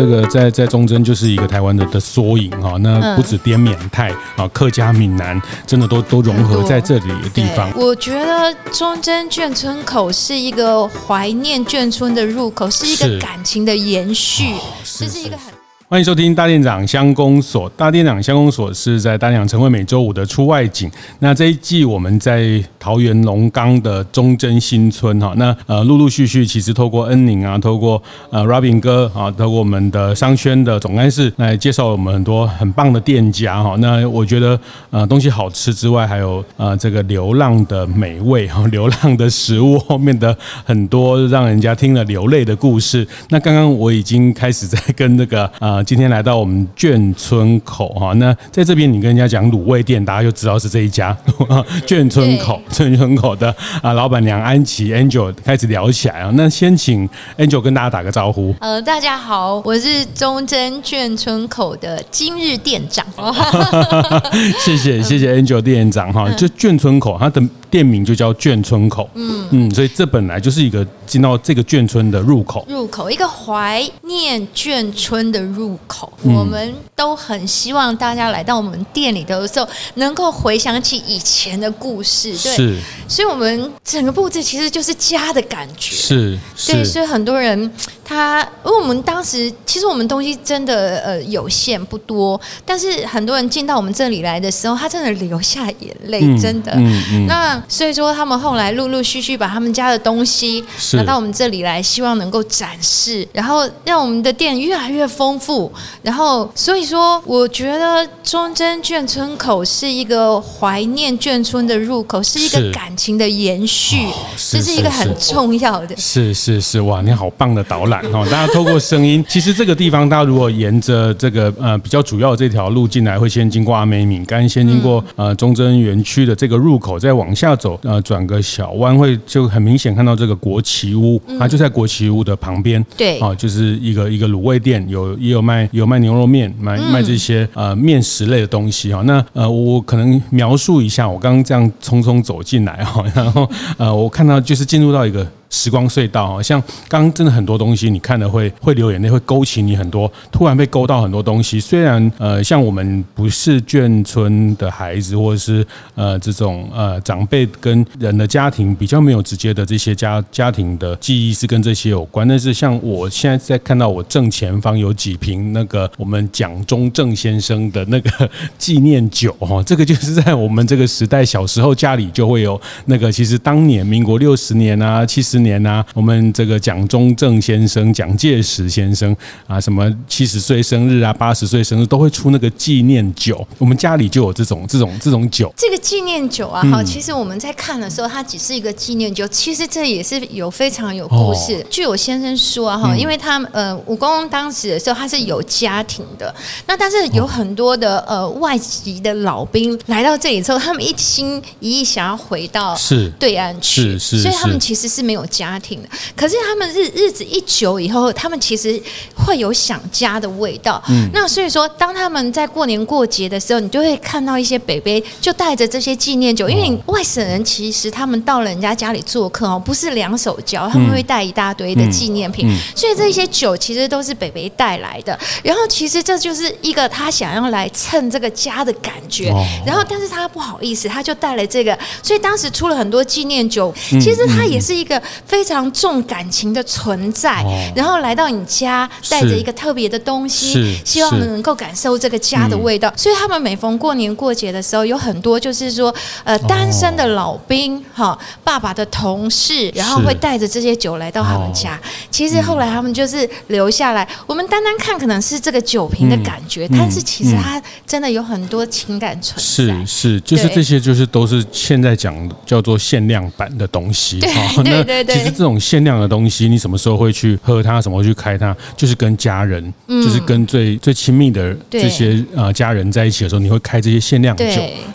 这个在在中贞就是一个台湾的的缩影哈，那不止滇缅泰啊，客家闽南真的都都融合在这里的地方。我觉得中贞眷村口是一个怀念眷村的入口，是一个感情的延续，这是一个很。欢迎收听大店长乡公所。大店长乡公所是在大店长晨会每周五的出外景。那这一季我们在桃园龙冈的忠贞新村哈。那呃陆陆续续其实透过恩宁啊，透过呃 Robin 哥啊，透过我们的商圈的总干事来介绍我们很多很棒的店家哈。那我觉得呃东西好吃之外，还有呃这个流浪的美味哈，流浪的食物后面的很多让人家听了流泪的故事。那刚刚我已经开始在跟那个呃。今天来到我们眷村口哈，那在这边你跟人家讲卤味店，大家就知道是这一家 眷村口眷村口的啊老板娘安琪 Angel 开始聊起来啊。那先请 Angel 跟大家打个招呼。呃，大家好，我是忠贞眷村口的今日店长。谢谢谢谢 Angel 店长哈，就眷村口它的店名就叫眷村口，嗯。嗯，所以这本来就是一个进到这个眷村的入口，入口一个怀念眷村的入口。嗯、我们都很希望大家来到我们店里的时候，能够回想起以前的故事，对，是。所以我们整个布置其实就是家的感觉，是，是。对，所以很多人。他，因为我们当时其实我们东西真的呃有限不多，但是很多人进到我们这里来的时候，他真的流下眼泪，嗯、真的。嗯嗯、那所以说，他们后来陆陆续续把他们家的东西拿到我们这里来，希望能够展示，然后让我们的店越来越丰富。然后所以说，我觉得忠贞眷村口是一个怀念眷村的入口，是一个感情的延续，这是一个很重要的。是是是，哇，你好棒的导览。好，大家透过声音，其实这个地方，大家如果沿着这个呃比较主要的这条路进来，会先经过阿美敏干，先经过呃忠贞园区的这个入口，再往下走，呃转个小弯，会就很明显看到这个国旗屋，它就在国旗屋的旁边。对，啊，就是一个一个卤味店，有也有卖有卖牛肉面，卖卖这些呃面食类的东西哈。那呃我可能描述一下，我刚刚这样匆匆走进来哈，然后呃我看到就是进入到一个。时光隧道啊，像刚真的很多东西，你看了会会流眼泪，会勾起你很多，突然被勾到很多东西。虽然呃，像我们不是眷村的孩子，或者是呃这种呃长辈跟人的家庭比较没有直接的这些家家庭的记忆是跟这些有关，但是像我现在在看到我正前方有几瓶那个我们蒋中正先生的那个纪念酒哈，这个就是在我们这个时代小时候家里就会有那个，其实当年民国六十年啊七十。年啊，我们这个蒋中正先生、蒋介石先生啊，什么七十岁生日啊、八十岁生日都会出那个纪念酒，我们家里就有这种、这种、这种酒。这个纪念酒啊，哈，其实我们在看的时候，它只是一个纪念酒，其实这也是有非常有故事。据我先生说啊，哈，因为他呃，我公公当时的时候他是有家庭的，那但是有很多的呃外籍的老兵来到这里之后，他们一心一意想要回到是对岸去，是是，所以他们其实是没有。家庭的，可是他们日日子一久以后，他们其实会有想家的味道。嗯，那所以说，当他们在过年过节的时候，你就会看到一些北北就带着这些纪念酒，因为外省人其实他们到了人家家里做客哦，不是两手交，他们会带一大堆的纪念品，所以这些酒其实都是北北带来的。然后其实这就是一个他想要来蹭这个家的感觉，然后但是他不好意思，他就带了这个，所以当时出了很多纪念酒，其实他也是一个。非常重感情的存在，然后来到你家，带着一个特别的东西，希望能够感受这个家的味道。所以他们每逢过年过节的时候，有很多就是说，呃，单身的老兵哈，爸爸的同事，然后会带着这些酒来到他们家。其实后来他们就是留下来，我们单单看可能是这个酒瓶的感觉，但是其实它真的有很多情感存在。是是，就是这些，就是都是现在讲叫做限量版的东西。对对对。对。其实这种限量的东西，你什么时候会去喝它，什么会去开它，就是跟家人，嗯、就是跟最最亲密的这些呃家人在一起的时候，你会开这些限量酒。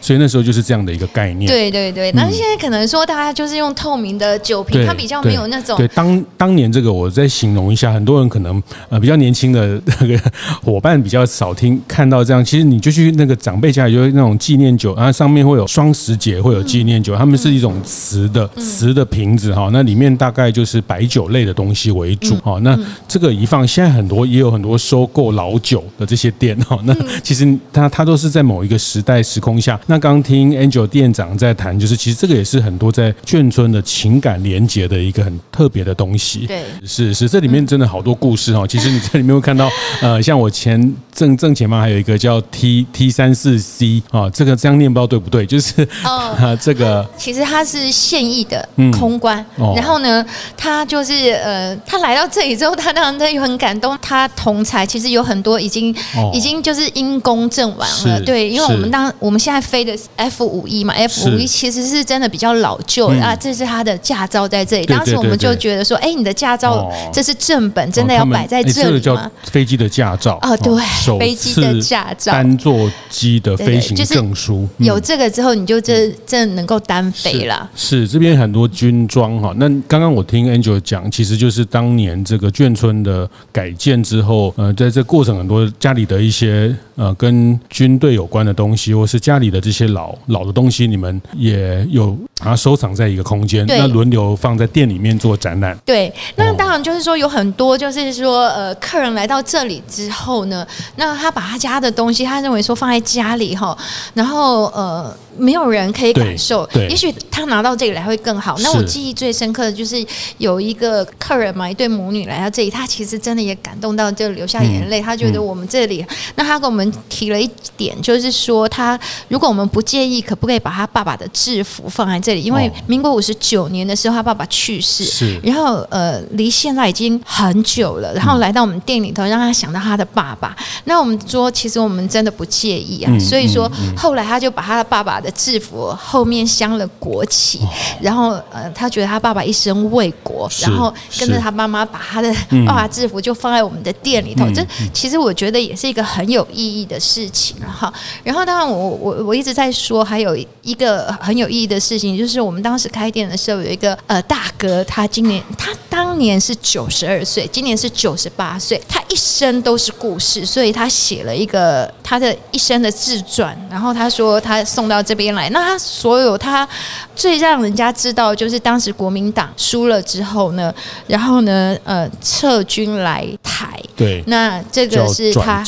所以那时候就是这样的一个概念。对对对。那现在可能说大家就是用透明的酒瓶，它比较没有那种。对，当当年这个我再形容一下，很多人可能呃比较年轻的那个伙伴比较少听看到这样。其实你就去那个长辈家里，就是那种纪念酒，然后上面会有双十节会有纪念酒，他们是一种瓷的瓷的瓶子哈，那里面大概就是白酒类的东西为主哈。那这个一放，现在很多也有很多收购老酒的这些店哈。那其实它它都是在某一个时代时空下。那刚听 Angel 店长在谈，就是其实这个也是很多在眷村的情感连接的一个很特别的东西。对，是是，这里面真的好多故事哈。其实你这里面会看到，呃，像我前正正前方还有一个叫 T T 三四 C 啊，这个这样念不知道对不对？就是哦，这个其实它是现役的空关，然后呢，他就是呃，他来到这里之后，他当然他又很感动。他同才其实有很多已经已经就是因公阵亡了，对，因为我们当我们现在飞的 F 五一嘛，F 五一其实是真的比较老旧啊，这是他的驾照在这里。当时我们就觉得说，哎，你的驾照这是正本，真的要摆在这里吗？飞机的驾照。哦，对，飞机的驾照，单座机的飞行证书，有这个之后，你就真真能够单飞了。是这边很多军装哈，那刚刚我听 Angel 讲，其实就是当年这个眷村的改建之后，呃，在这过程很多家里的一些呃跟军队有关的东西，或是家里的这些老老的东西，你们也有把它收藏在一个空间，那轮流放在店里面做展览。对，那当然就是说有很多就是说呃客人来到这里之后呢，那他把他家的东西，他认为说放在家里哈，然后呃。没有人可以感受，也许他拿到这里来会更好。那我记忆最深刻的就是有一个客人嘛，一对母女来到这里，他其实真的也感动到就流下眼泪。他觉得我们这里，那他跟我们提了一点，就是说他如果我们不介意，可不可以把他爸爸的制服放在这里？因为民国五十九年的时候，他爸爸去世，是然后呃离现在已经很久了，然后来到我们店里头，让他想到他的爸爸。那我们说，其实我们真的不介意啊。所以说后来他就把他的爸爸的制服后面镶了国旗，然后呃，他觉得他爸爸一生为国，然后跟着他妈妈把他的爸爸制服就放在我们的店里头。这其实我觉得也是一个很有意义的事情哈。然后当然我我我一直在说，还有一个很有意义的事情，就是我们当时开店的时候有一个呃大哥，他今年他当年是九十二岁，今年是九十八岁，他一生都是故事，所以他写了一个他的一生的自传，然后他说他送到这边来。那他所有他最让人家知道，就是当时国民党输了之后呢，然后呢，呃，撤军来台。对，那这个是他。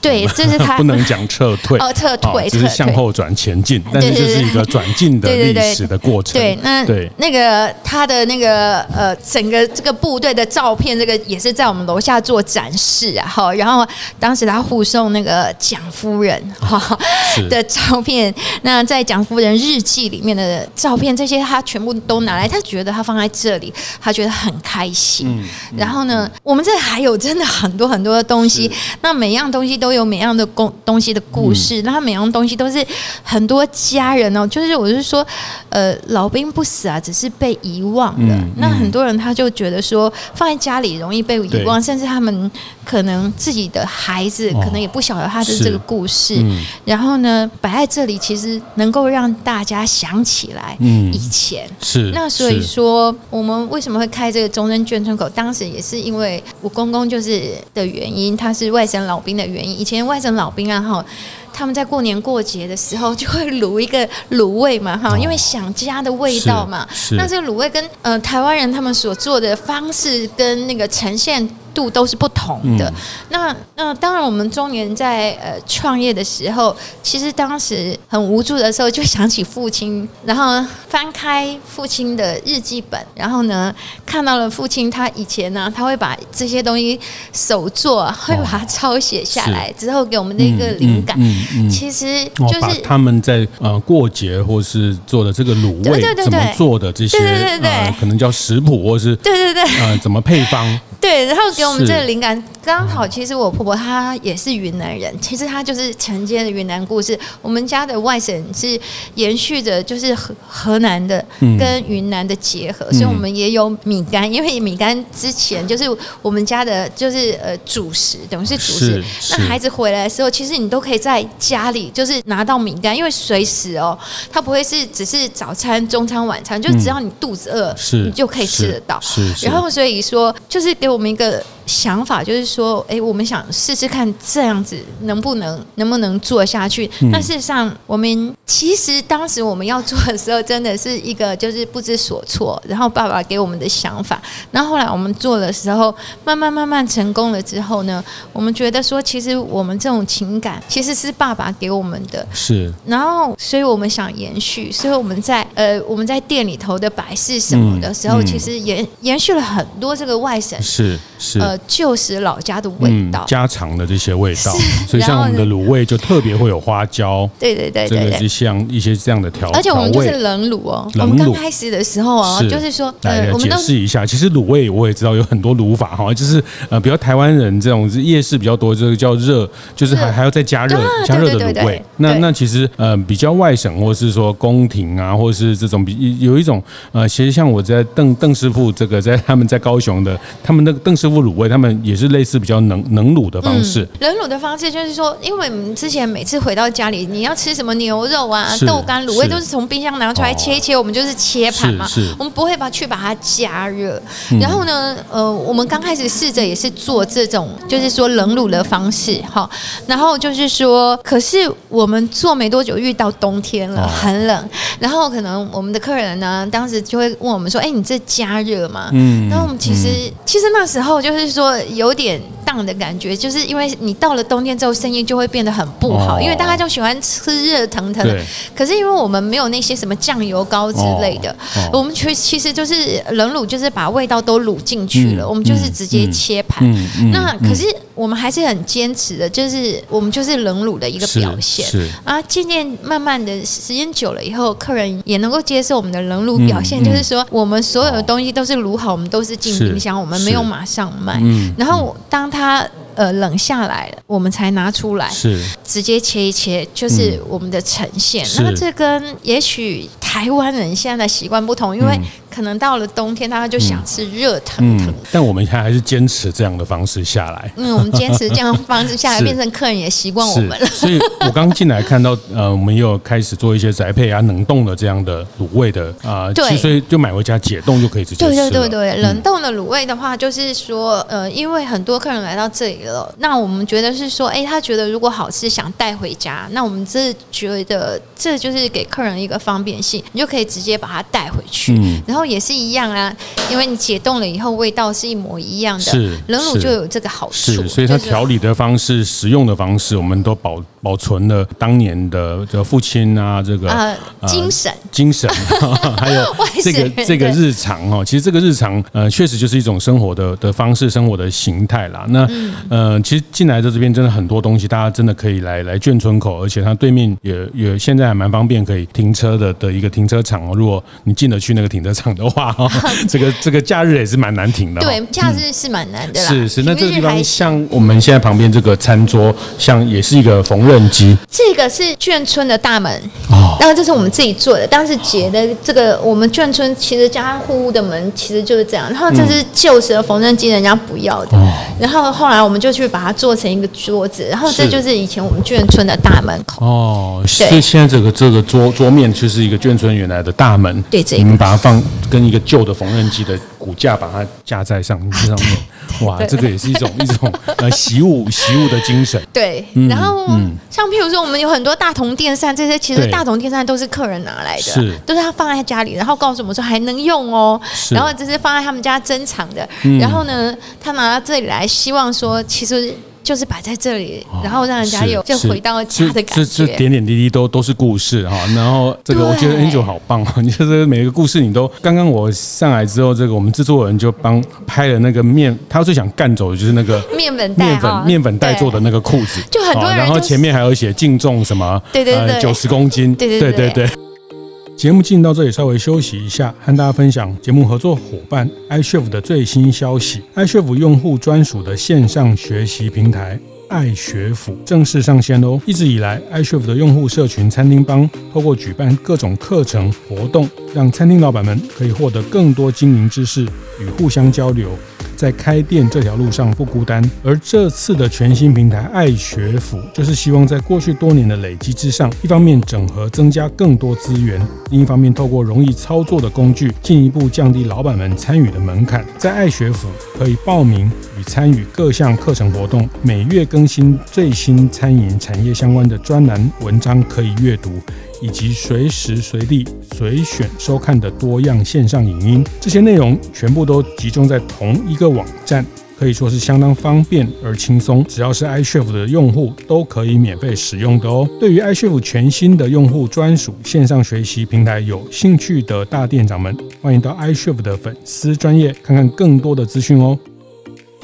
对，这是他不能讲撤退 哦，撤退，只是向后转前进，但是这是一个转进的历史的过程。对，那对那个他的那个呃，整个这个部队的照片，这个也是在我们楼下做展示啊。哈，然后当时他护送那个蒋夫人哈的照片，那在蒋夫人日记里面的照片，这些他全部都拿来，他觉得他放在这里，他觉得很开心。然后呢，我们这还有真的。很多很多的东西，那每样东西都有每样的故东西的故事，那每样东西都是很多家人哦，就是我是说，呃，老兵不死啊，只是被遗忘了。那很多人他就觉得说，放在家里容易被遗忘，甚至他们可能自己的孩子可能也不晓得他的这个故事。然后呢，摆在这里其实能够让大家想起来以前。是那所以说，我们为什么会开这个终身眷村口？当时也是因为我公公就是。的原因，他是外省老兵的原因。以前外省老兵啊，哈，他们在过年过节的时候就会卤一个卤味嘛，哈，因为想家的味道嘛。那这个卤味跟呃台湾人他们所做的方式跟那个呈现度都是不同的。嗯、那那当然，我们中年在呃创业的时候，其实当时很无助的时候，就想起父亲，然后翻开父亲的日记本，然后呢看到了父亲他以前呢，他会把这些东西手做，会把它抄写下来，之后给我们的一个灵感。嗯嗯嗯、其实就是他们在呃过节或是做的这个卤味对对对对。怎么做的这些，对对对对。呃、可能叫食谱或是对对对。呃怎么配方。对，然后给我们这个灵感，刚好其实我婆婆她也是云南人，其实她就是承接了云南故事。我们家的外省是延续着就是河河南的跟云南的结合，所以我们也有米干，因为米干之前就是我们家的就是呃主食，等于是主食。那孩子回来的时候，其实你都可以在家里就是拿到米干，因为随时哦，它不会是只是早餐、中餐、晚餐，就只要你肚子饿，是你就可以吃得到。是，然后所以说就是给我们一个。想法就是说，哎，我们想试试看这样子能不能能不能做下去。嗯、但事实上，我们其实当时我们要做的时候，真的是一个就是不知所措。然后爸爸给我们的想法，然后后来我们做的时候，慢慢慢慢成功了之后呢，我们觉得说，其实我们这种情感其实是爸爸给我们的。是。然后，所以我们想延续，所以我们在呃我们在店里头的摆饰什么的时候，嗯嗯、其实延延续了很多这个外省是是呃。就是老家的味道，家常的这些味道，所以像我们的卤味就特别会有花椒，对对对，这个是像一些这样的调，而且我们就是冷卤哦。我们刚开始的时候啊，就是说，来解释一下，其实卤味我也知道有很多卤法哈，就是呃，比较台湾人这种夜市比较多，这个叫热，就是还还要再加热加热的卤味。那那其实呃，比较外省或者是说宫廷啊，或者是这种比有一种呃，其实像我在邓邓师傅这个在他们在高雄的，他们那个邓师傅卤味。他们也是类似比较冷冷卤的方式，冷卤的方式就是说，因为我们之前每次回到家里，你要吃什么牛肉啊、豆干、卤味，都是从冰箱拿出来切一切，我们就是切盘嘛，我们不会把去把它加热。然后呢，呃，我们刚开始试着也是做这种，就是说冷卤的方式哈。然后就是说，可是我们做没多久，遇到冬天了，很冷，然后可能我们的客人呢，当时就会问我们说：“哎，你这加热吗？”嗯，然后我们其实其实那时候就是说。说有点荡的感觉，就是因为你到了冬天之后，生意就会变得很不好，哦、因为大家就喜欢吃热腾腾的。可是因为我们没有那些什么酱油膏之类的，我们其其实就是冷卤，就是把味道都卤进去了，嗯、我们就是直接切盘。嗯嗯、那可是我们还是很坚持的，就是我们就是冷卤的一个表现。是，是啊，渐渐慢慢的时间久了以后，客人也能够接受我们的冷卤表现，嗯、就是说我们所有的东西都是卤好，我们都是进冰箱，我们没有马上卖。嗯，然后当他呃冷下来了，我们才拿出来，是直接切一切，就是我们的呈现。那么这跟也许台湾人现在的习惯不同，因为。可能到了冬天，他就想吃热腾腾。但我们现在还是坚持这样的方式下来。嗯，我们坚持这样的方式下来，变成客人也习惯我们了。所以我刚进来看到，呃，我们又开始做一些宅配啊、冷冻的这样的卤味的啊，呃、对，所以就买回家解冻就可以直接吃。对对对对，冷冻的卤味的话，就是说，呃，因为很多客人来到这里了，那我们觉得是说，哎，他觉得如果好吃，想带回家，那我们这觉得这就是给客人一个方便性，你就可以直接把它带回去，嗯、然后也是一样啊。因为你解冻了以后，味道是一模一样的。是冷卤就有这个好处，是，所以它调理的方式、食用的方式，我们都保保存了当年的这个父亲啊，这个呃精神精神，还有 这个这个日常哈。其实这个日常呃，确实就是一种生活的的方式，生活的形态啦。那呃，其实进来的这边真的很多东西，大家真的可以来来眷村口，而且它对面也也现在还蛮方便，可以停车的的一个停车场哦。如果你进得去那个停车场的话哈。这个这个假日也是蛮难停的，对，假日是蛮难的啦。是是，那这个地方像我们现在旁边这个餐桌，像也是一个缝纫机。这个是眷村的大门哦，然后这是我们自己做的，当时结的这个我们眷村其实家家户户的门其实就是这样，然后这是旧时的缝纫机，人家不要的，然后后来我们就去把它做成一个桌子，然后这就是以前我们眷村的大门口。哦。所以现在这个这个桌桌面就是一个眷村原来的大门，对，这我们把它放跟一个旧的缝纫机的骨架把它架在上面上面，哇，这个也是一种一种呃习武习武的精神。对，然后像譬如说，我们有很多大同电扇，这些其实大同电扇都是客人拿来的，是。都是他放在家里，然后告诉我们说还能用哦，然后这是放在他们家珍藏的，然后呢，他拿到这里来，希望说其实。就是摆在这里，然后让人家有就回到家的感觉。这这点点滴滴都都是故事哈。然后这个我觉得 Angel 好棒哦！你就是每个故事你都，刚刚我上来之后，这个我们制作人就帮拍了那个面，他最想干走的就是那个面粉面粉面粉袋做的那个裤子，就很多人。然后前面还有写净重什么，对对对，九十公斤，对对对对。节目进到这里，稍微休息一下，和大家分享节目合作伙伴 iCHEF 的最新消息。iCHEF 用户专属的线上学习平台爱学府正式上线喽！一直以来，iCHEF 的用户社群餐厅帮透过举办各种课程活动，让餐厅老板们可以获得更多经营知识与互相交流。在开店这条路上不孤单，而这次的全新平台爱学府，就是希望在过去多年的累积之上，一方面整合增加更多资源，另一方面透过容易操作的工具，进一步降低老板们参与的门槛。在爱学府可以报名与参与各项课程活动，每月更新最新餐饮产业相关的专栏文章可以阅读。以及随时随地随选收看的多样线上影音，这些内容全部都集中在同一个网站，可以说是相当方便而轻松。只要是 iCHEF 的用户都可以免费使用的哦。对于 iCHEF 全新的用户专属线上学习平台有兴趣的大店长们，欢迎到 iCHEF 的粉丝专业看看更多的资讯哦。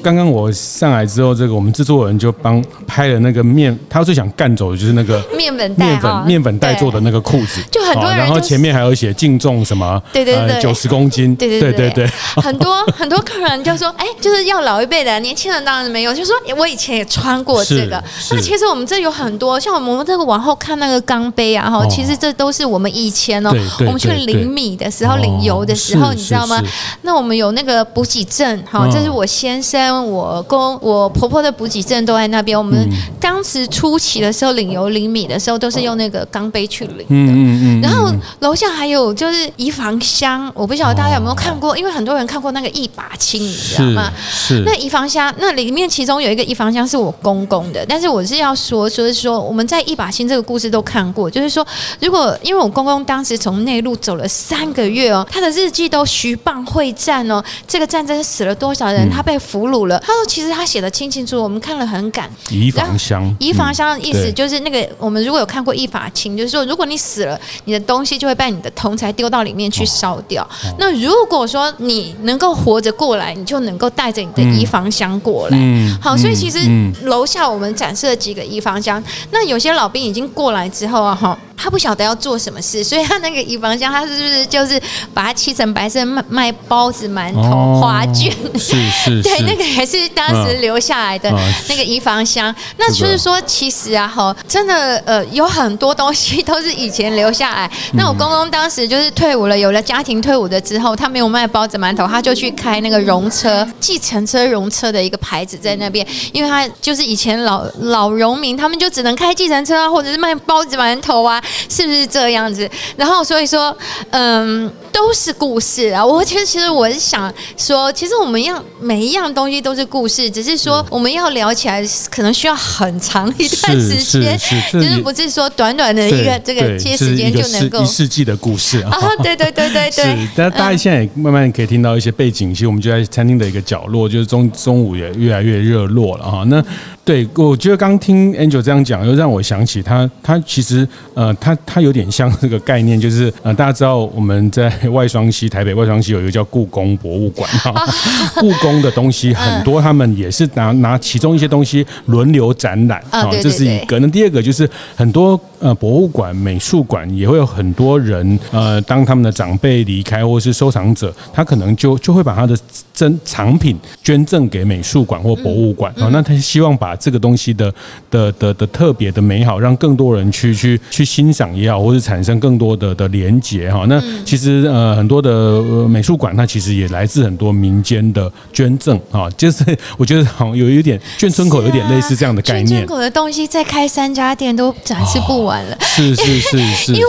刚刚我上来之后，这个我们制作人就帮拍了那个面，他最想干走的就是那个面粉袋面粉面粉袋做的那个裤子，就很多人、就是，然后前面还有写净重什么，对对对，九十公斤，对对对对，对，很多 很多客人就说，哎，就是要老一辈的，年轻人当然没有，就说我以前也穿过这个。那其实我们这有很多，像我们这个往后看那个钢杯啊，哈，其实这都是我们以前哦，我们去领米的时候领油的时候，你知道吗？那我们有那个补给证，哈，这是我先生我公。我婆婆的补给站都在那边。我们当时初期的时候领油领米的时候，都是用那个钢杯去领的。嗯嗯，然后楼下还有就是移防箱，我不晓得大家有没有看过，因为很多人看过那个一把青，你知道吗？是。那移防箱那里面其中有一个移防箱是我公公的，但是我是要说，就是说我们在一把青这个故事都看过，就是说如果因为我公公当时从内陆走了三个月哦，他的日记都徐蚌会战哦，这个战争死了多少人，他被俘虏了。他说其实。他写的清清楚楚，我们看了很感。移防箱，移防箱的意思就是那个，我们如果有看过《一法清》，就是说，如果你死了，你的东西就会被你的同才丢到里面去烧掉。那如果说你能够活着过来，你就能够带着你的移防箱过来。嗯、好，所以其实楼下我们展示了几个移防箱。那有些老兵已经过来之后啊，哈。他不晓得要做什么事，所以他那个移防箱，他是不是就是把它漆成白色卖卖包子、馒头、花卷？是 是，对，那个也是当时留下来的那个移防箱。那就是说，其实啊，哈，真的呃，有很多东西都是以前留下来。那我公公当时就是退伍了，有了家庭退伍的之后，他没有卖包子、馒头，他就去开那个容车、计程车容车的一个牌子在那边，因为他就是以前老老农民，他们就只能开计程车啊，或者是卖包子、馒头啊。是不是这样子？然后所以说，嗯，都是故事啊。我其实其实我是想说，其实我们要每一样东西都是故事，只是说我们要聊起来可能需要很长一段时间，就是不是说短短的一个这个接时间就能够一世纪的故事啊。对对对对对。是，但大家现在也慢慢可以听到一些背景，其实我们就在餐厅的一个角落，就是中中午也越来越热络了哈。那对，我觉得刚听 Angel 这样讲，又让我想起他，他其实呃，他他有点像这个概念，就是呃，大家知道我们在外双溪，台北外双溪有一个叫故宫博物馆。哈，故宫的东西很多，他们也是拿拿其中一些东西轮流展览。啊，这是一个。那第二个就是很多呃博物馆、美术馆也会有很多人呃，当他们的长辈离开或是收藏者，他可能就就会把他的珍藏品捐赠给美术馆或博物馆。啊，那他希望把这个东西的的的的特别的美好，让更多人去去去欣赏也好，或是产生更多的的连结哈。那其实呃很多的美术馆，它其实也来自很多民间的捐赠啊。就是我觉得好像有一点眷村口有点类似这样的概念。眷村口的东西再开三家店都展示不完了。是 是是是。因为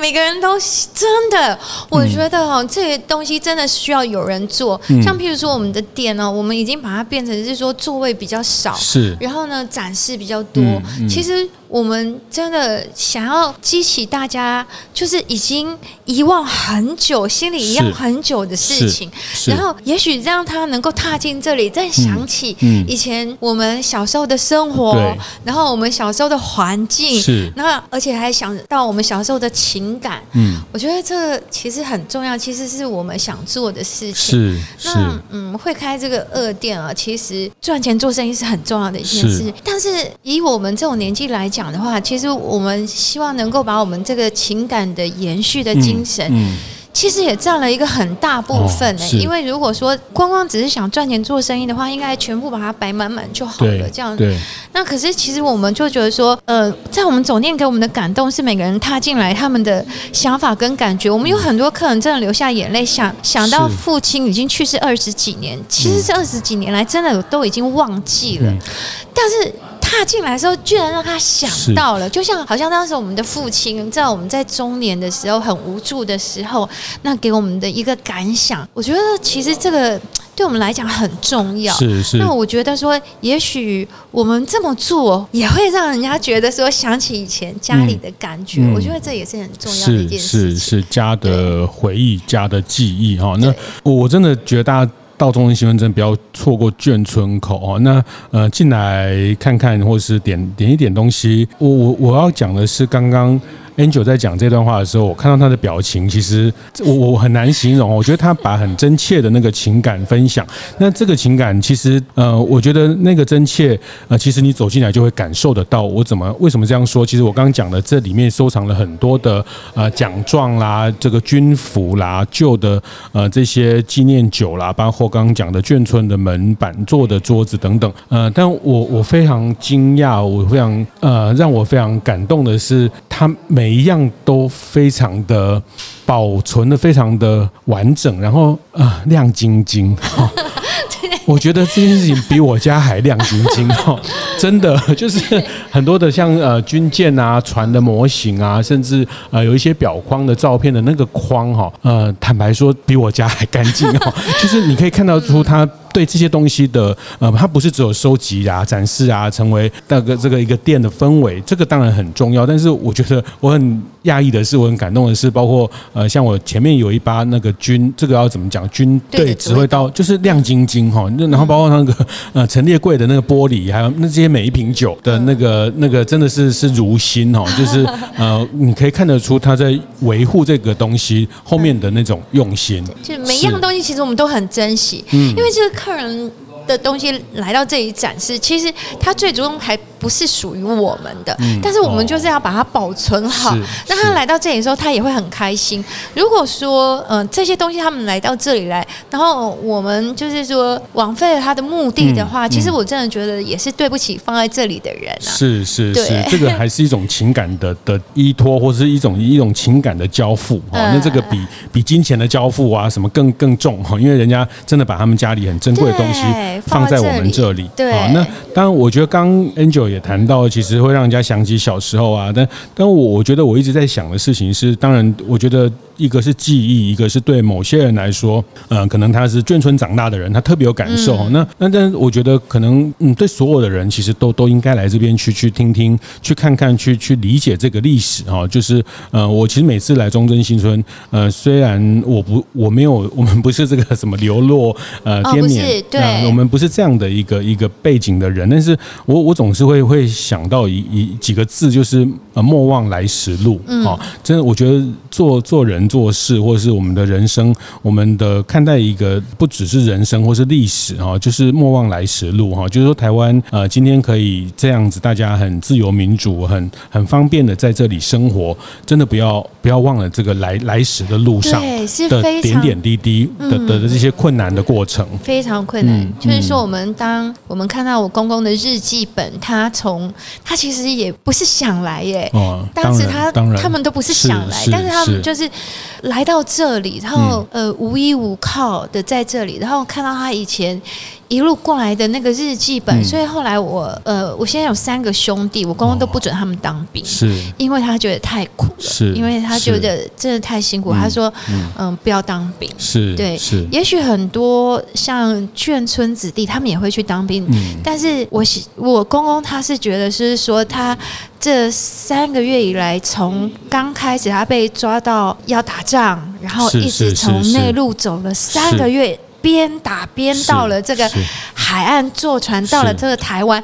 每个人都真的，我觉得哈，这些东西真的需要有人做。像譬如说我们的店呢，我们已经把它变成是说座位比较少，是，然后呢展示比较多。其实。我们真的想要激起大家，就是已经遗忘很久、心里遗忘很久的事情，然后也许让他能够踏进这里，再想起以前我们小时候的生活，然后我们小时候的环境，是，然后而且还想到我们小时候的情感。嗯，我觉得这其实很重要，其实是我们想做的事情。是，那嗯，会开这个二店啊，其实赚钱做生意是很重要的一件事，但是以我们这种年纪来讲。讲的话，其实我们希望能够把我们这个情感的延续的精神。嗯嗯其实也占了一个很大部分呢，因为如果说光光只是想赚钱做生意的话，应该全部把它摆满满就好了。这样，对。那可是其实我们就觉得说，呃，在我们总店给我们的感动是每个人踏进来他们的想法跟感觉。我们有很多客人真的流下眼泪，想想到父亲已经去世二十几年，其实这二十几年来真的都已经忘记了，但是。踏进来的时候，居然让他想到了，就像好像当时我们的父亲在我们在中年的时候很无助的时候，那给我们的一个感想，我觉得其实这个对我们来讲很重要。是是。那我觉得说，也许我们这么做也会让人家觉得说，想起以前家里的感觉。嗯、我觉得这也是很重要的一件事情。是是是，家的回忆，家的记忆哈。那我真的觉得大家。到中心新村不要错过眷村口哦。那呃，进来看看，或是点点一点东西。我我我要讲的是刚刚。Angel 在讲这段话的时候，我看到他的表情，其实我我很难形容。我觉得他把很真切的那个情感分享。那这个情感，其实呃，我觉得那个真切，呃，其实你走进来就会感受得到。我怎么为什么这样说？其实我刚刚讲的这里面收藏了很多的呃奖状啦，这个军服啦，旧的呃这些纪念酒啦，包括刚刚讲的眷村的门板、做的桌子等等。呃，但我我非常惊讶，我非常呃让我非常感动的是，他每每一样都非常的保存的非常的完整，然后啊、呃、亮晶晶哈，我觉得这件事情比我家还亮晶晶哈，真的就是很多的像呃军舰啊、船的模型啊，甚至呃有一些表框的照片的那个框哈，呃坦白说比我家还干净哈，就是你可以看到出它。对这些东西的，呃，它不是只有收集啊、展示啊，成为那个这个一个店的氛围，这个当然很重要。但是我觉得我很讶异的是，我很感动的是，包括呃，像我前面有一把那个军，这个要怎么讲？军队指挥刀，就是亮晶晶哈。那然后包括那个呃陈列柜的那个玻璃，还有那这些每一瓶酒的那个那个，真的是是如新哈，就是呃，你可以看得出他在维护这个东西后面的那种用心。就每一样东西，其实我们都很珍惜，嗯，因为这个。客人的东西来到这里展示，其实它最终还不是属于我们的，嗯、但是我们就是要把它保存好。那、哦、他来到这里的时候，他也会很开心。如果说，嗯、呃，这些东西他们来到这里来，然后我们就是说枉费了他的目的的话，嗯嗯、其实我真的觉得也是对不起放在这里的人啊。是是是，这个还是一种情感的的依托，或是一种一种情感的交付。哈、呃，那这个比比金钱的交付啊什么更更重哈，因为人家真的把他们家里很珍贵的东西放在我们这里。对，那当然，我觉得刚 Angel。也谈到，其实会让人家想起小时候啊，但但我我觉得我一直在想的事情是，当然，我觉得。一个是记忆，一个是对某些人来说，呃，可能他是眷村长大的人，他特别有感受。嗯、那那但我觉得可能，嗯，对所有的人，其实都都应该来这边去去听听，去看看，去去理解这个历史哈。就是呃，我其实每次来中正新村，呃，虽然我不我没有，我们不是这个什么流落呃滇缅，对、呃，我们不是这样的一个一个背景的人，但是我我总是会会想到一一几个字，就是呃，莫忘来时路啊。真的，我觉得做做人。做事，或者是我们的人生，我们的看待一个不只是人生，或是历史哈，就是莫忘来时路哈。就是说，台湾呃，今天可以这样子，大家很自由民主，很很方便的在这里生活，真的不要不要忘了这个来来时的路上的点点滴滴的的的这些困难的过程，非常困难。嗯、就是说，我们当我们看到我公公的日记本，他从他其实也不是想来耶，哦、当时他他们都不是想来，是是但是他们就是。来到这里，然后呃无依无靠的在这里，然后看到他以前。一路过来的那个日记本，嗯、所以后来我呃，我现在有三个兄弟，我公公都不准他们当兵，是。因为他觉得太苦了，是因为他觉得真的太辛苦。他说，嗯，嗯，不要当兵，是对，是。也许很多像眷村子弟，他们也会去当兵，嗯、但是我我公公他是觉得是说，他这三个月以来，从刚开始他被抓到要打仗，然后一直从内陆走了三个月。边打边到了这个海岸，坐船到了这个台湾。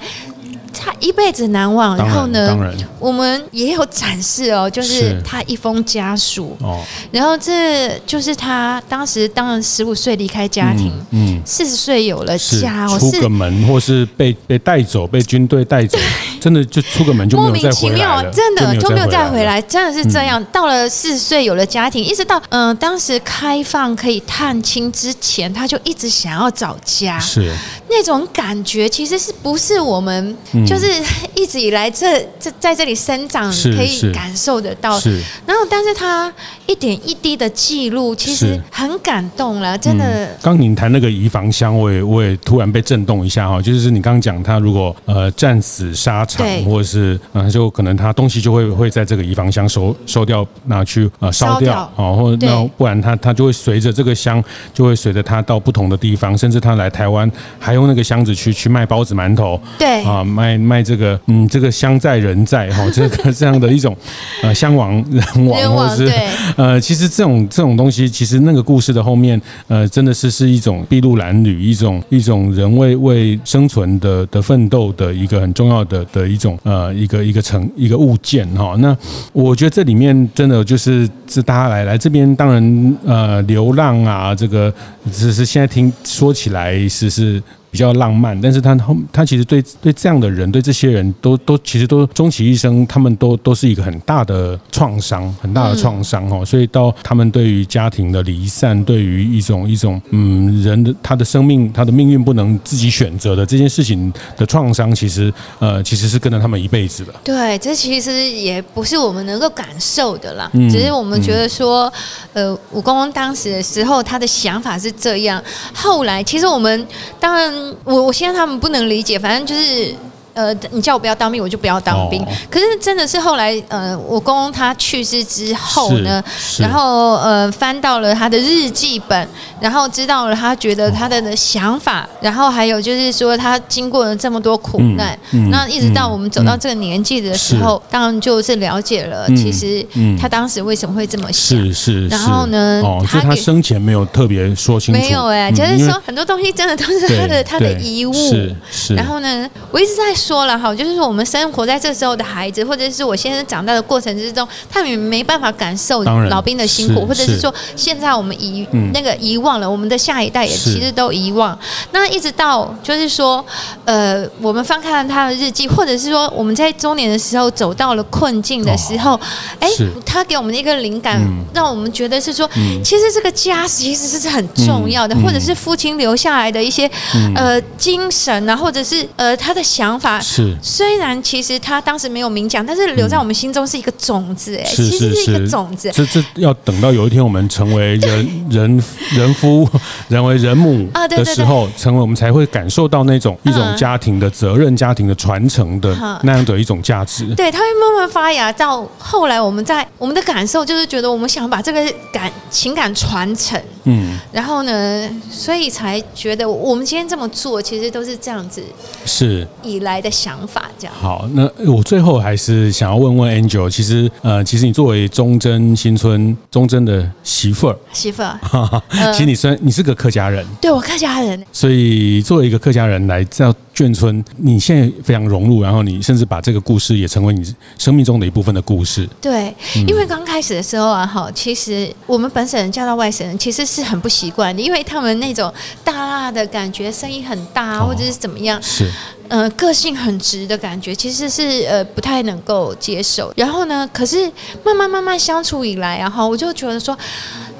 他一辈子难忘。然后呢，我们也有展示哦，就是他一封家书哦。然后这就是他当时当然十五岁离开家庭，嗯，四十岁有了家，出个门或是被被带走，被军队带走，真的就出个门就莫名其妙，真的就没有再回来，真的是这样。到了四十岁有了家庭，一直到嗯当时开放可以探亲之前，他就一直想要找家，是。那种感觉，其实是不是我们就是一直以来这这在这里生长可以感受得到？是，然后但是他一点一滴的记录，其实很感动了，真的。刚您谈那个移房箱，我也我也突然被震动一下哈，就是你刚刚讲他如果呃战死沙场，或者是嗯就可能他东西就会会在这个移房箱收收掉拿去呃烧掉啊，或者那不然他他就会随着这个箱就会随着他到不同的地方，甚至他来台湾还用那个箱子去去卖包子馒头，对。啊卖卖这个嗯这个香在人在哈这个这样的一种呃乡王人亡或者是呃其实这种这种东西其实那个故事的后面呃真的是是一种筚路蓝缕一种一种人为为生存的的奋斗的一个很重要的的一种呃一个一个成一个物件哈那我觉得这里面真的就是是大家来来这边当然呃流浪啊这个只是现在听说起来是是。比较浪漫，但是他后他其实对对这样的人，对这些人都都其实都终其一生，他们都都是一个很大的创伤，很大的创伤哦。所以到他们对于家庭的离散，对于一种一种嗯人的他的生命，他的命运不能自己选择的这件事情的创伤，其实呃其实是跟着他们一辈子的。对，这其实也不是我们能够感受的啦，只是我们觉得说，呃，武公公当时的时候他的想法是这样，后来其实我们当然。我我现在他们不能理解，反正就是。呃，你叫我不要当兵，我就不要当兵。可是真的是后来，呃，我公公他去世之后呢，然后呃，翻到了他的日记本，然后知道了他觉得他的的想法，然后还有就是说他经过了这么多苦难，那一直到我们走到这个年纪的时候，当然就是了解了，其实他当时为什么会这么想。是是。然后呢，他他生前没有特别说清楚。没有哎，就是说很多东西真的都是他的他的遗物。是是。然后呢，我一直在。说了哈，就是说我们生活在这时候的孩子，或者是我先生长大的过程之中，他们也没办法感受老兵的辛苦，或者是说现在我们遗那个遗忘了，我们的下一代也其实都遗忘。那一直到就是说，呃，我们翻看他的日记，或者是说我们在中年的时候走到了困境的时候，哎，他给我们的一个灵感，让我们觉得是说，其实这个家其实是很重要的，或者是父亲留下来的一些呃精神啊，或者是呃他的想法。是，虽然其实他当时没有明讲，但是留在我们心中是一个种子，哎，其实是一个种子。这这要等到有一天我们成为人 人人夫、人为人母的时候，成为我们才会感受到那种一种家庭的责任、家庭的传承的那样的一种价值。对，它会慢慢发芽。到后来，我们在我们的感受就是觉得，我们想把这个感情感传承。嗯，然后呢，所以才觉得我们今天这么做，其实都是这样子。是以来。的想法这样。好，那我最后还是想要问问 Angel，其实呃，其实你作为忠贞新村忠贞的媳妇儿，媳妇儿，其实你虽然你是个客家人，对我客家人，所以作为一个客家人来到眷村，你现在非常融入，然后你甚至把这个故事也成为你生命中的一部分的故事。对，因为刚开始的时候啊，哈，其实我们本省人嫁到外省人，其实是很不习惯的，因为他们那种大辣的感觉，声音很大，或者是怎么样，是。呃，个性很直的感觉，其实是呃不太能够接受。然后呢，可是慢慢慢慢相处以来，然后我就觉得说，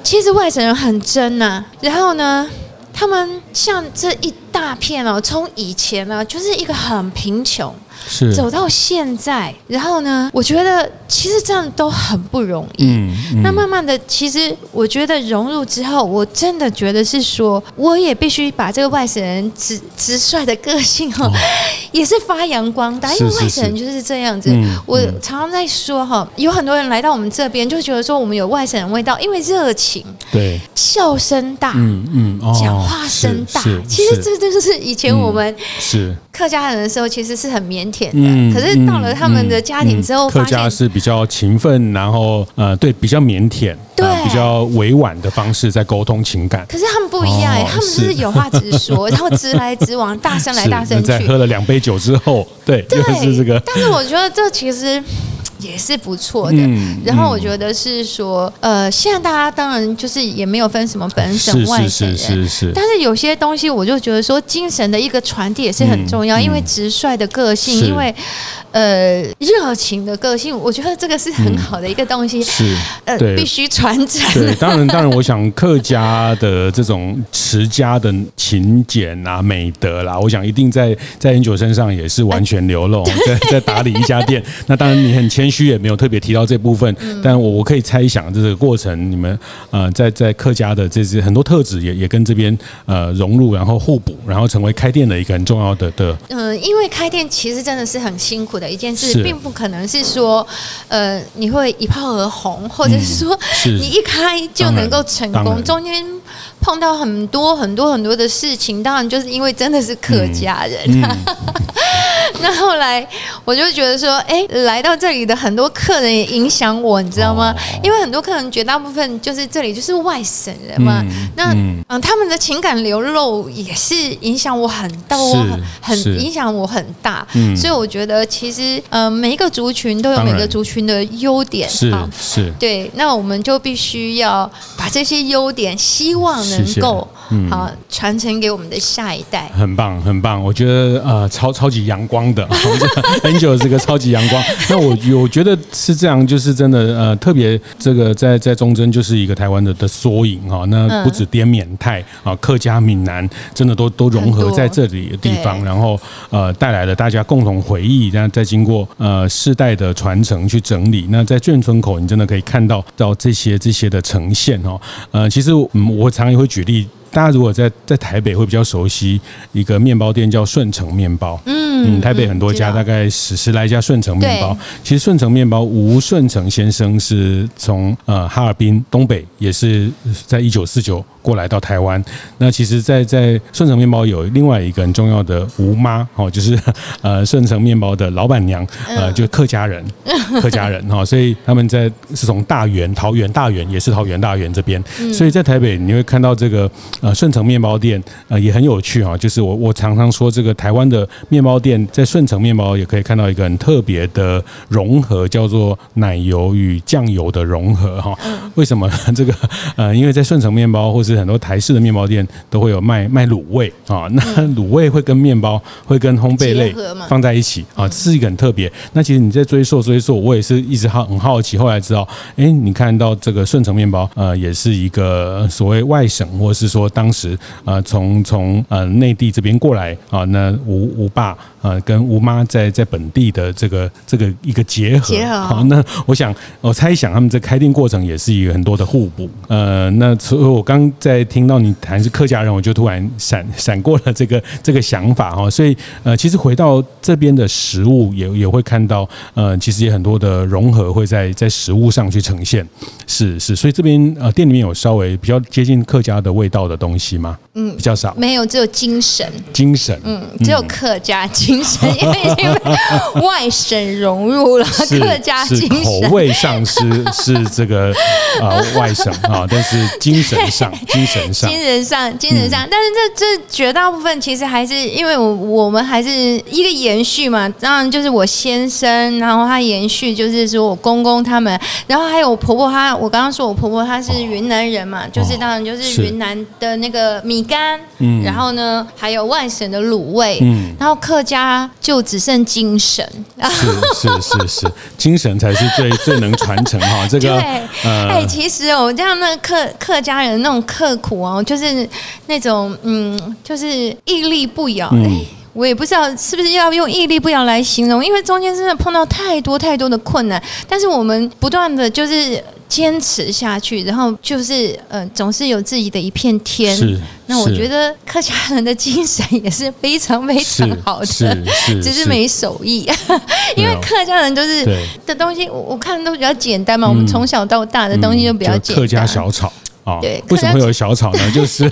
其实外省人很真呐。然后呢，他们像这一大片哦，从以前呢，就是一个很贫穷。是走到现在，然后呢，我觉得其实这样都很不容易。嗯，嗯，那慢慢的，其实我觉得融入之后，我真的觉得是说，我也必须把这个外省人直直率的个性哈，哦，也是发扬光大。因为外省人就是这样子。嗯，我常常在说哈，有很多人来到我们这边，就觉得说我们有外省人味道，因为热情，对，笑声大，嗯嗯，哦，讲话声大。其实这就是以前我们是客家人的时候，其实是很腼腆。甜的。可是到了他们的家庭之后，客家是比较勤奋，然后呃，对，比较腼腆，对，比较委婉的方式在沟通情感。可是他们不一样哎，他们是有话直说，然后直来直往，大声来大声去。在喝了两杯酒之后，对，就是这个。但是我觉得这其实。也是不错的，嗯、然后我觉得是说，呃，现在大家当然就是也没有分什么本省外省人，是是是是是，但是有些东西我就觉得说，精神的一个传递也是很重要，嗯、因为直率的个性，因为呃热情的个性，我觉得这个是很好的一个东西，是呃必须传承。对，当然当然，我想客家的这种持家的勤俭啊、美德啦，我想一定在在英九身上也是完全流露，在在打理一家店。那当然你很谦谦虚。也没有特别提到这部分，但我我可以猜想这个过程，你们呃在在客家的这些很多特质也也跟这边呃融入，然后互补，然后成为开店的一个很重要的的。嗯，因为开店其实真的是很辛苦的一件事，并不可能是说呃你会一炮而红，或者是说你一开就能够成功，中间碰到很多很多很多的事情，当然就是因为真的是客家人。那后来我就觉得说，哎，来到这里的很多客人也影响我，你知道吗？因为很多客人绝大部分就是这里就是外省人嘛。那嗯，他们的情感流露也是影响我很大，我很很影响我很大。所以我觉得其实呃，每一个族群都有每个族群的优点，是是，对。那我们就必须要把这些优点，希望能够。嗯，好，传承给我们的下一代，很棒，很棒。我觉得呃，超超级阳光的，Angel 是个超级阳光。那我我觉得是这样，就是真的呃，特别这个在在忠贞就是一个台湾的的缩影哈。那不止滇缅泰啊，客家闽南真的都都融合在这里的地方，然后呃带来了大家共同回忆，然后再经过呃世代的传承去整理。那在眷村口，你真的可以看到到这些这些的呈现哦。呃，其实嗯，我常常也会举例。大家如果在在台北会比较熟悉一个面包店叫顺成面包，嗯，台北很多家，大概十十来家顺成面包。其实顺成面包吴顺成先生是从呃哈尔滨东北，也是在一九四九。过来到台湾，那其实在，在在顺成面包有另外一个很重要的吴妈哦，就是呃顺成面包的老板娘，呃，就客家人，客家人哈，所以他们在是从大园、桃园、大园也是桃园大园这边，所以在台北你会看到这个呃顺成面包店，呃也很有趣哈，就是我我常常说这个台湾的面包店在顺成面包也可以看到一个很特别的融合，叫做奶油与酱油的融合哈。为什么这个呃因为在顺成面包或是很多台式的面包店都会有卖卖卤味啊，那卤味会跟面包会跟烘焙类放在一起啊，这是一个很特别。那其实你在追溯追溯，我也是一直好很好奇，后来知道，哎，你看到这个顺成面包，呃，也是一个所谓外省，或是说当时呃从从呃内地这边过来啊，那吴吴爸呃跟吴妈在在本地的这个这个一个结合，结合好，那我想我猜想他们在开店过程也是一个很多的互补，呃，那所以我刚。在听到你谈是客家人，我就突然闪闪过了这个这个想法哈，所以呃，其实回到这边的食物也也会看到，呃，其实也很多的融合会在在食物上去呈现，是是，所以这边呃店里面有稍微比较接近客家的味道的东西吗？嗯，比较少，没有，只有精神，精神，嗯，只有客家精神，因为因为外省融入了客家精神，口味上是 是这个啊、呃、外省啊，但是精神上。精神上，精神上，精神上，但是这这绝大部分其实还是因为我我们还是一个延续嘛。当然就是我先生，然后他延续就是说我公公他们，然后还有我婆婆她，我刚刚说我婆婆她是云南人嘛，就是当然就是。云南的那个米干，嗯，然后呢还有外省的卤味，嗯，然后客家就只剩精神，是是是是，精神才是最最能传承哈。这个对，哎，其实哦，这样那客客家人那种。刻苦哦，就是那种嗯，就是屹立不摇。哎、嗯，我也不知道是不是要用屹立不摇来形容，因为中间真的碰到太多太多的困难，但是我们不断的就是坚持下去，然后就是呃，总是有自己的一片天。是，那我觉得客家人的精神也是非常非常好的，只是没手艺。因为客家人都是的东西，我我看都比较简单嘛。嗯、我们从小到大的东西就比较简单，客家小炒。啊。对，为什么会有小炒呢？就是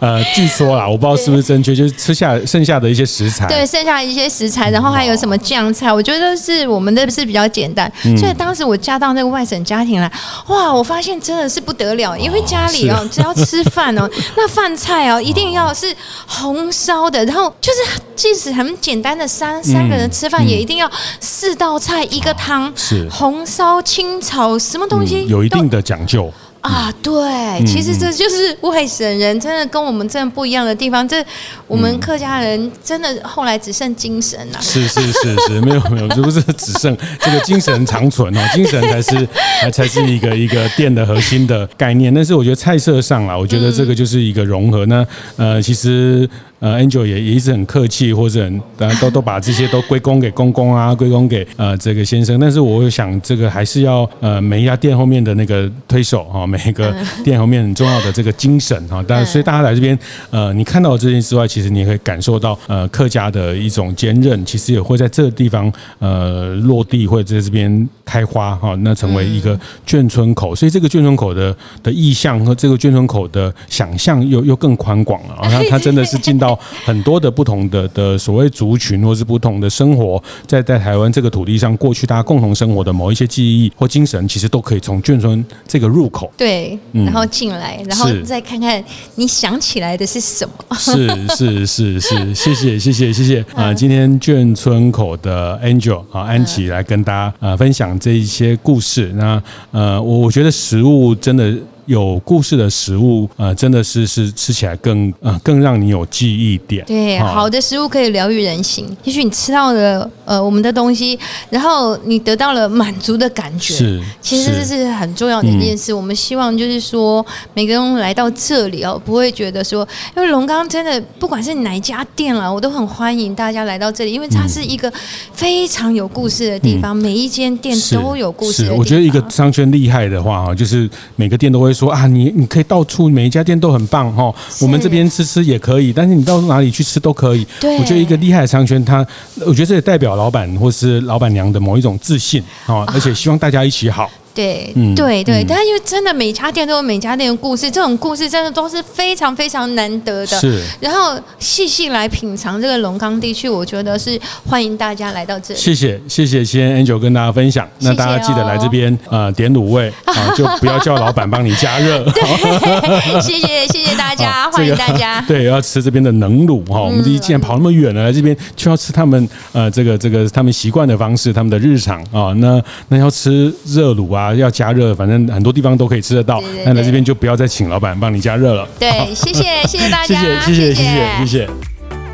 呃，据说啦，我不知道是不是正确，就是吃下剩下的一些食材，对，剩下的一些食材，然后还有什么酱菜，我觉得是我们的是比较简单。嗯、所以当时我嫁到那个外省家庭来，哇，我发现真的是不得了，因为家里哦，只要吃饭哦，那饭菜哦，一定要是红烧的，然后就是即使很简单的三三个人吃饭，也一定要四道菜一个汤，是红烧、清炒，什么东西、嗯、有一定的讲究。啊，对，其实这就是外省人，真的跟我们真的不一样的地方。这我们客家人真的后来只剩精神了。是是是是，没有没有，这不是只剩这个精神长存哦，精神才是才才是一个一个店的核心的概念。但是我觉得菜色上啊，我觉得这个就是一个融合。那呃，其实。呃，Angel 也也一直很客气，或者很都都把这些都归功给公公啊，归功给呃这个先生。但是我想，这个还是要呃每一家店后面的那个推手哈，每一个店后面很重要的这个精神哈。但所以大家来这边，呃，你看到这件事之外，其实你也可以感受到呃客家的一种坚韧，其实也会在这个地方呃落地，或者在这边开花哈。那成为一个眷村口，所以这个眷村口的的意象和这个眷村口的想象又又更宽广了。然后它真的是进到。很多的不同的的所谓族群，或是不同的生活，在在台湾这个土地上，过去大家共同生活的某一些记忆或精神，其实都可以从眷村这个入口对，然后进来，然后再看看你想起来的是什么？是是是是，谢谢谢谢谢谢啊！今天眷村口的 Angel 啊安琪来跟大家呃分享这一些故事。那呃，我我觉得食物真的。有故事的食物，呃，真的是是吃起来更呃更让你有记忆点。对，好的食物可以疗愈人心。也许你吃到了呃我们的东西，然后你得到了满足的感觉，是，其实这是很重要的一件事。嗯、我们希望就是说，每个人来到这里哦，不会觉得说，因为龙刚真的不管是哪一家店了，我都很欢迎大家来到这里，因为它是一个非常有故事的地方，嗯、每一间店都有故事的地方。是，我觉得一个商圈厉害的话哈，就是每个店都会。说啊，你你可以到处每一家店都很棒哈，我们这边吃吃也可以，但是你到哪里去吃都可以。对，我觉得一个厉害的商圈，它我觉得这也代表老板或是老板娘的某一种自信啊，而且希望大家一起好。对，嗯，对对，但是因为真的每家店都有每家店的故事，这种故事真的都是非常非常难得的。是，然后细细来品尝这个龙岗地区，我觉得是欢迎大家来到这里。谢谢谢谢，先 Angel 跟大家分享。那大家记得来这边呃点卤味 啊，就不要叫老板帮你加热。对，谢谢谢谢大家，欢迎大家。对，要吃这边的冷卤哈，我们这既然跑那么远了来这边，就要吃他们呃这个这个他们习惯的方式，他们的日常啊。那那要吃热卤啊。要加热，反正很多地方都可以吃得到。那来这边就不要再请老板帮你加热了。对，谢谢，谢谢大家，谢谢，谢谢，谢谢，谢谢。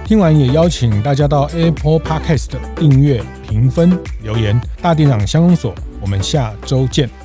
听完也邀请大家到 Apple Podcast 订阅、评分、留言。大店长香公所，我们下周见。